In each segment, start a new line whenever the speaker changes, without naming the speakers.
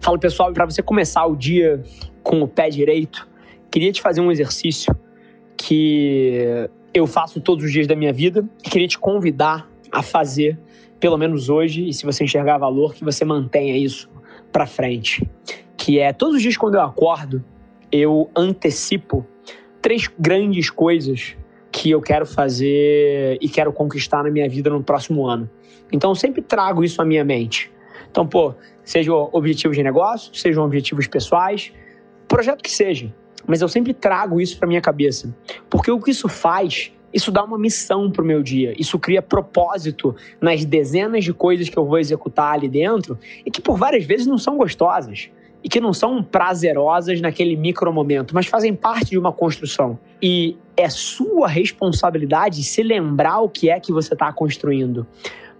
Fala pessoal, para você começar o dia com o pé direito, queria te fazer um exercício que eu faço todos os dias da minha vida e queria te convidar a fazer, pelo menos hoje, e se você enxergar valor, que você mantenha isso para frente. Que é todos os dias quando eu acordo, eu antecipo três grandes coisas que eu quero fazer e quero conquistar na minha vida no próximo ano. Então sempre trago isso à minha mente. Então, pô, sejam objetivos de negócio, sejam objetivos pessoais, projeto que seja. Mas eu sempre trago isso para minha cabeça, porque o que isso faz isso dá uma missão para o meu dia. Isso cria propósito nas dezenas de coisas que eu vou executar ali dentro e que por várias vezes não são gostosas e que não são prazerosas naquele micro momento, mas fazem parte de uma construção. E é sua responsabilidade se lembrar o que é que você está construindo.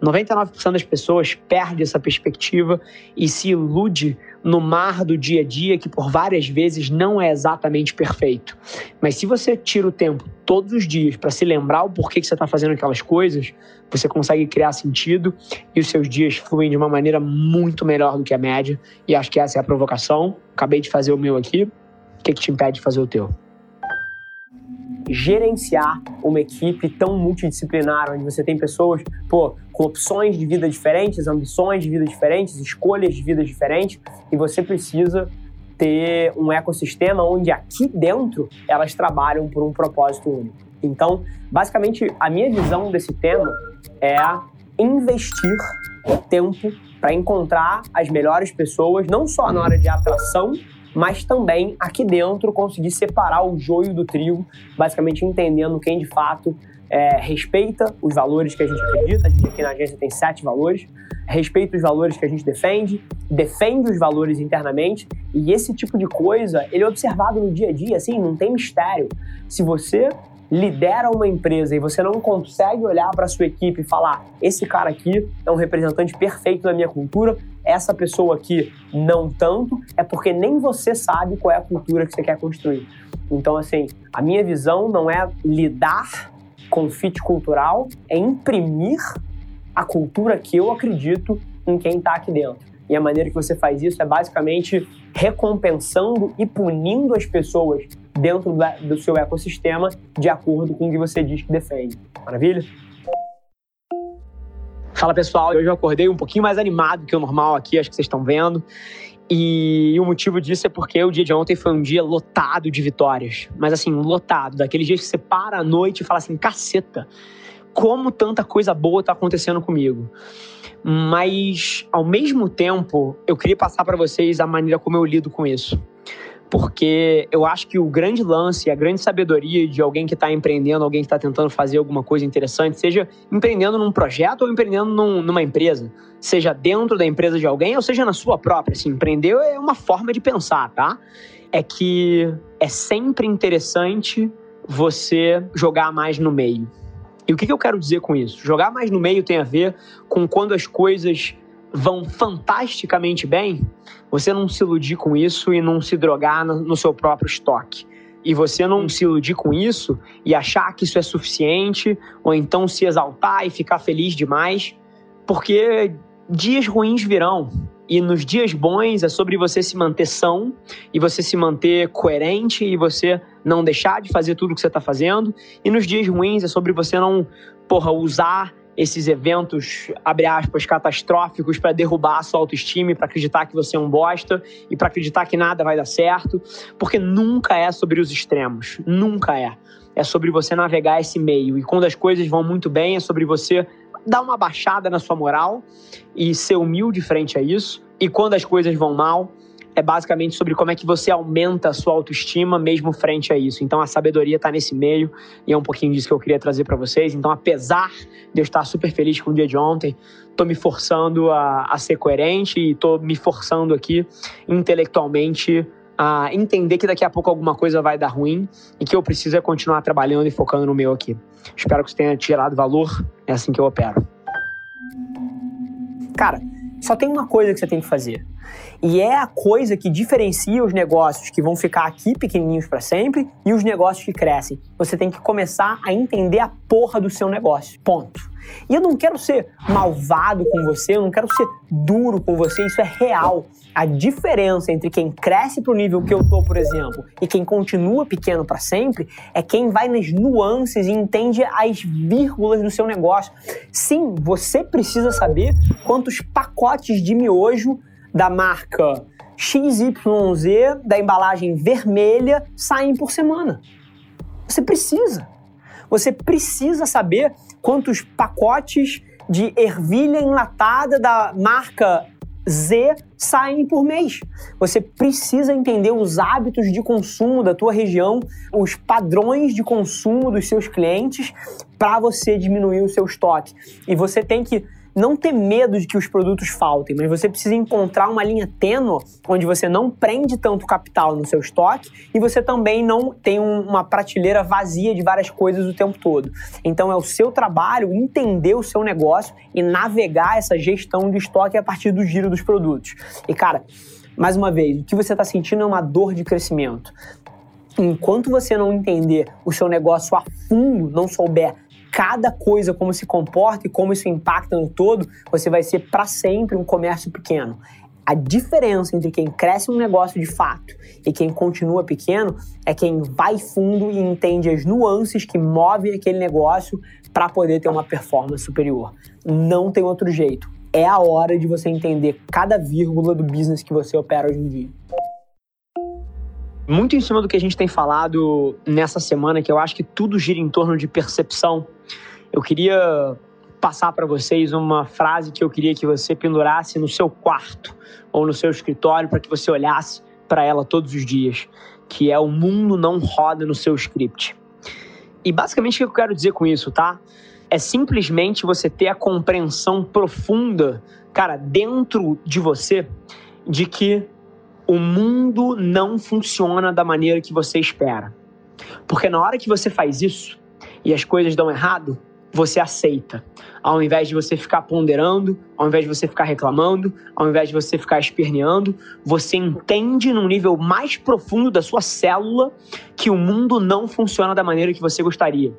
99% das pessoas perde essa perspectiva e se ilude no mar do dia a dia que por várias vezes não é exatamente perfeito. Mas se você tira o tempo todos os dias para se lembrar o porquê que você está fazendo aquelas coisas, você consegue criar sentido e os seus dias fluem de uma maneira muito melhor do que a média. E acho que essa é a provocação. Acabei de fazer o meu aqui. O que, que te impede de fazer o teu? Gerenciar uma equipe tão multidisciplinar, onde você tem pessoas, pô, com opções de vida diferentes, ambições de vida diferentes, escolhas de vida diferentes, e você precisa ter um ecossistema onde aqui dentro elas trabalham por um propósito único. Então, basicamente, a minha visão desse tema é investir tempo para encontrar as melhores pessoas, não só na hora de atração, mas também aqui dentro conseguir separar o joio do trigo, basicamente entendendo quem de fato é, respeita os valores que a gente acredita. A gente aqui na agência tem sete valores. Respeita os valores que a gente defende, defende os valores internamente e esse tipo de coisa ele é observado no dia a dia, assim, não tem mistério. Se você lidera uma empresa e você não consegue olhar para sua equipe e falar: esse cara aqui é um representante perfeito da minha cultura, essa pessoa aqui não tanto, é porque nem você sabe qual é a cultura que você quer construir. Então, assim, a minha visão não é lidar com fit cultural, é imprimir a cultura que eu acredito em quem está aqui dentro. E a maneira que você faz isso é basicamente recompensando e punindo as pessoas dentro do seu ecossistema de acordo com o que você diz que defende. Maravilha? Fala pessoal, hoje eu acordei um pouquinho mais animado que o normal aqui, acho que vocês estão vendo. E o motivo disso é porque o dia de ontem foi um dia lotado de vitórias. Mas assim, lotado. Daqueles dias que você para à noite e fala assim: caceta, como tanta coisa boa tá acontecendo comigo. Mas, ao mesmo tempo, eu queria passar para vocês a maneira como eu lido com isso porque eu acho que o grande lance, a grande sabedoria de alguém que está empreendendo, alguém que está tentando fazer alguma coisa interessante, seja empreendendo num projeto ou empreendendo num, numa empresa, seja dentro da empresa de alguém ou seja na sua própria. Assim, empreender é uma forma de pensar, tá? É que é sempre interessante você jogar mais no meio. E o que, que eu quero dizer com isso? Jogar mais no meio tem a ver com quando as coisas vão fantasticamente bem, você não se iludir com isso e não se drogar no seu próprio estoque. E você não se iludir com isso e achar que isso é suficiente, ou então se exaltar e ficar feliz demais, porque dias ruins virão. E nos dias bons é sobre você se manter são e você se manter coerente e você não deixar de fazer tudo que você está fazendo. E nos dias ruins é sobre você não, porra, usar esses eventos, abre aspas, catastróficos para derrubar a sua autoestima, para acreditar que você é um bosta e para acreditar que nada vai dar certo, porque nunca é sobre os extremos, nunca é. É sobre você navegar esse meio e quando as coisas vão muito bem, é sobre você dar uma baixada na sua moral e ser humilde frente a isso. E quando as coisas vão mal, é basicamente sobre como é que você aumenta a sua autoestima mesmo frente a isso. Então a sabedoria está nesse meio e é um pouquinho disso que eu queria trazer para vocês. Então, apesar de eu estar super feliz com o dia de ontem, estou me forçando a, a ser coerente e estou me forçando aqui intelectualmente a entender que daqui a pouco alguma coisa vai dar ruim e que eu preciso é continuar trabalhando e focando no meu aqui. Espero que você tenha tirado valor. É assim que eu opero.
Cara, só tem uma coisa que você tem que fazer. E é a coisa que diferencia os negócios que vão ficar aqui pequenininhos para sempre e os negócios que crescem. Você tem que começar a entender a porra do seu negócio. Ponto. E eu não quero ser malvado com você, eu não quero ser duro com você, isso é real. A diferença entre quem cresce para o nível que eu tô, por exemplo, e quem continua pequeno para sempre, é quem vai nas nuances e entende as vírgulas do seu negócio. Sim, você precisa saber quantos pacotes de miojo da marca XYZ, da embalagem vermelha, saem por semana. Você precisa. Você precisa saber quantos pacotes de ervilha enlatada da marca Z saem por mês. Você precisa entender os hábitos de consumo da tua região, os padrões de consumo dos seus clientes para você diminuir o seu estoque. E você tem que não ter medo de que os produtos faltem, mas você precisa encontrar uma linha tênue onde você não prende tanto capital no seu estoque e você também não tem um, uma prateleira vazia de várias coisas o tempo todo. Então é o seu trabalho entender o seu negócio e navegar essa gestão de estoque a partir do giro dos produtos. E cara, mais uma vez, o que você está sentindo é uma dor de crescimento. Enquanto você não entender o seu negócio a fundo, não souber cada coisa, como se comporta e como isso impacta no todo, você vai ser para sempre um comércio pequeno. A diferença entre quem cresce um negócio de fato e quem continua pequeno é quem vai fundo e entende as nuances que movem aquele negócio para poder ter uma performance superior. Não tem outro jeito. É a hora de você entender cada vírgula do business que você opera hoje em dia
muito em cima do que a gente tem falado nessa semana, que eu acho que tudo gira em torno de percepção, eu queria passar para vocês uma frase que eu queria que você pendurasse no seu quarto ou no seu escritório para que você olhasse para ela todos os dias, que é o mundo não roda no seu script. E basicamente o que eu quero dizer com isso, tá? É simplesmente você ter a compreensão profunda, cara, dentro de você, de que o mundo não funciona da maneira que você espera. Porque na hora que você faz isso e as coisas dão errado, você aceita. Ao invés de você ficar ponderando, ao invés de você ficar reclamando, ao invés de você ficar esperneando, você entende num nível mais profundo da sua célula que o mundo não funciona da maneira que você gostaria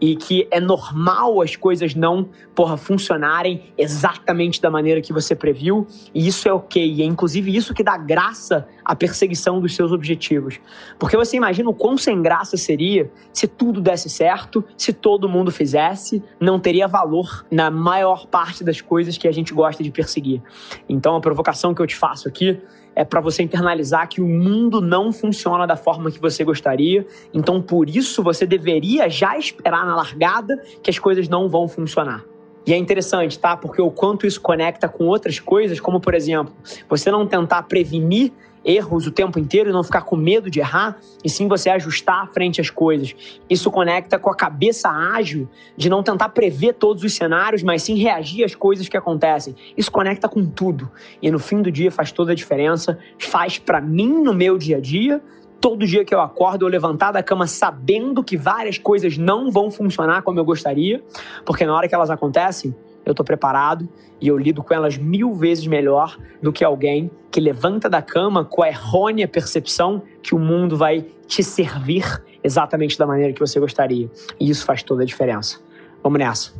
e que é normal as coisas não, porra, funcionarem exatamente da maneira que você previu, e isso é ok. E é inclusive isso que dá graça à perseguição dos seus objetivos. Porque você imagina o quão sem graça seria se tudo desse certo, se todo mundo fizesse, não teria valor na maior parte das coisas que a gente gosta de perseguir. Então a provocação que eu te faço aqui é para você internalizar que o mundo não funciona da forma que você gostaria. Então, por isso, você deveria já esperar na largada que as coisas não vão funcionar. E é interessante, tá? Porque o quanto isso conecta com outras coisas, como por exemplo, você não tentar prevenir erros o tempo inteiro e não ficar com medo de errar, e sim você ajustar frente às coisas. Isso conecta com a cabeça ágil de não tentar prever todos os cenários, mas sim reagir às coisas que acontecem. Isso conecta com tudo. E no fim do dia faz toda a diferença, faz para mim no meu dia a dia, todo dia que eu acordo, eu levantar da cama sabendo que várias coisas não vão funcionar como eu gostaria, porque na hora que elas acontecem, eu estou preparado e eu lido com elas mil vezes melhor do que alguém que levanta da cama com a errônea percepção que o mundo vai te servir exatamente da maneira que você gostaria. E isso faz toda a diferença. Vamos nessa.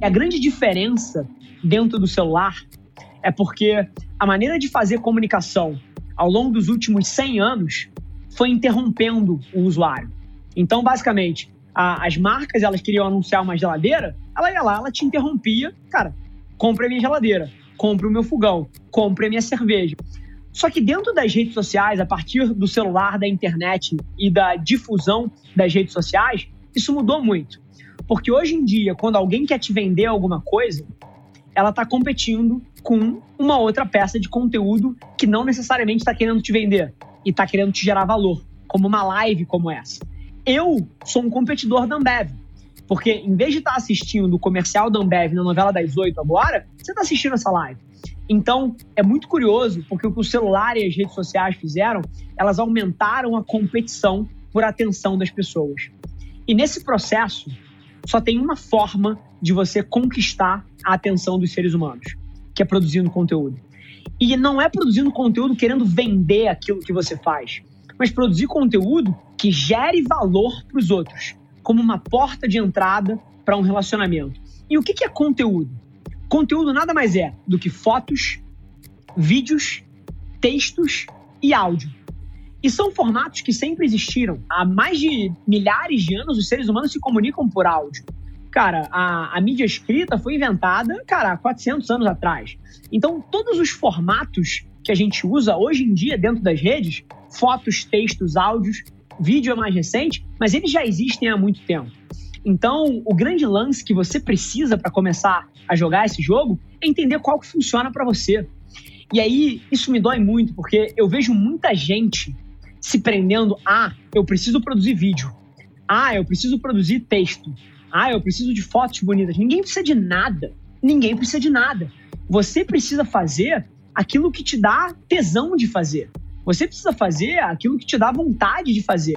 A grande diferença dentro do celular é porque a maneira de fazer comunicação ao longo dos últimos 100 anos foi interrompendo o usuário. Então, basicamente,
a, as marcas elas queriam anunciar uma geladeira, ela ia lá, ela te interrompia, cara, compre a minha geladeira, compre o meu fogão, compre a minha cerveja. Só que dentro das redes sociais, a partir do celular, da internet e da difusão das redes sociais, isso mudou muito. Porque hoje em dia, quando alguém quer te vender alguma coisa, ela está competindo com uma outra peça de conteúdo que não necessariamente está querendo te vender e está querendo te gerar valor, como uma live como essa. Eu sou um competidor da Ambev, porque em vez de estar tá assistindo o comercial da Ambev na novela das oito agora, você está assistindo essa live. Então, é muito curioso, porque o que o celular e as redes sociais fizeram, elas aumentaram a competição por atenção das pessoas. E nesse processo, só tem uma forma de você conquistar a atenção dos seres humanos, que é produzindo conteúdo. E não é produzindo conteúdo querendo vender aquilo que você faz, mas produzir conteúdo que gere valor para os outros, como uma porta de entrada para um relacionamento. E o que é conteúdo? Conteúdo nada mais é do que fotos, vídeos, textos e áudio. E são formatos que sempre existiram. Há mais de milhares de anos, os seres humanos se comunicam por áudio. Cara, a, a mídia escrita foi inventada, cara, há 400 anos atrás. Então, todos os formatos que a gente usa hoje em dia dentro das redes, fotos, textos, áudios, vídeo é mais recente, mas eles já existem há muito tempo. Então, o grande lance que você precisa para começar a jogar esse jogo é entender qual que funciona para você. E aí, isso me dói muito, porque eu vejo muita gente se prendendo a eu preciso produzir vídeo. Ah, eu preciso produzir texto. Ah, eu preciso de fotos bonitas. Ninguém precisa de nada. Ninguém precisa de nada. Você precisa fazer aquilo que te dá tesão de fazer. Você precisa fazer aquilo que te dá vontade de fazer.